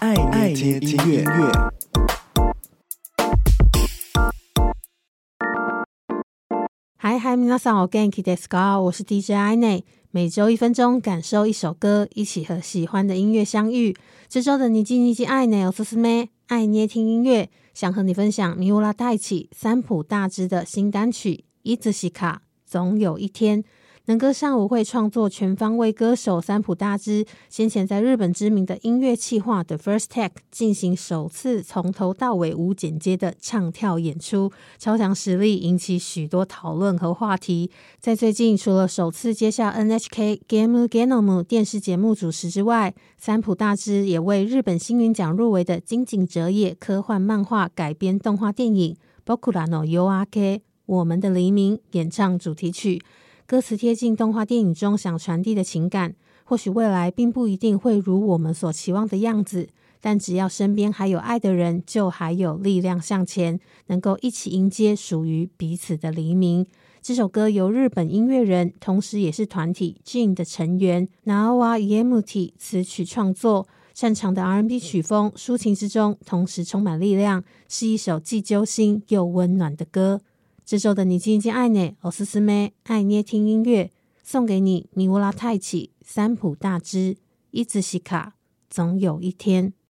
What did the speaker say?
爱捏听音乐。嗨嗨，皆さんお元気ですか？我是 DJ 爱内，每周一分钟，感受一首歌，一起和喜欢的音乐相遇。这周的你叽你叽爱内，我是思妹，爱捏听音乐，想和你分享米乌拉太启三浦大知的新单曲《いつしか》，总有一天。 能歌善舞会创作全方位歌手三浦大知，先前在日本知名的音乐企划 The First Take 进行首次从头到尾无剪接的唱跳演出，超强实力引起许多讨论和话题。在最近，除了首次接下 NHK Game Genom 电视节目主持之外，三浦大知也为日本星云奖入围的今井哲也科幻漫画改编动画电影《仆らの夜明け》我们的黎明演唱主题曲。 歌词贴近动画电影中想传递的情感，或许未来并不一定会如我们所期望的样子，但只要身边还有爱的人，就还有力量向前，能够一起迎接属于彼此的黎明。这首歌由日本音乐人，同时也是团体 Gin 的成员 Naowa Iemuti 词曲创作，擅长的 R&B 曲风，抒情之中同时充满力量，是一首既揪心又温暖的歌。这周的你叽你叽爱内，我是思妹，爱捏听音乐，送给你米乌拉太启三浦大知，いつしか总有一天。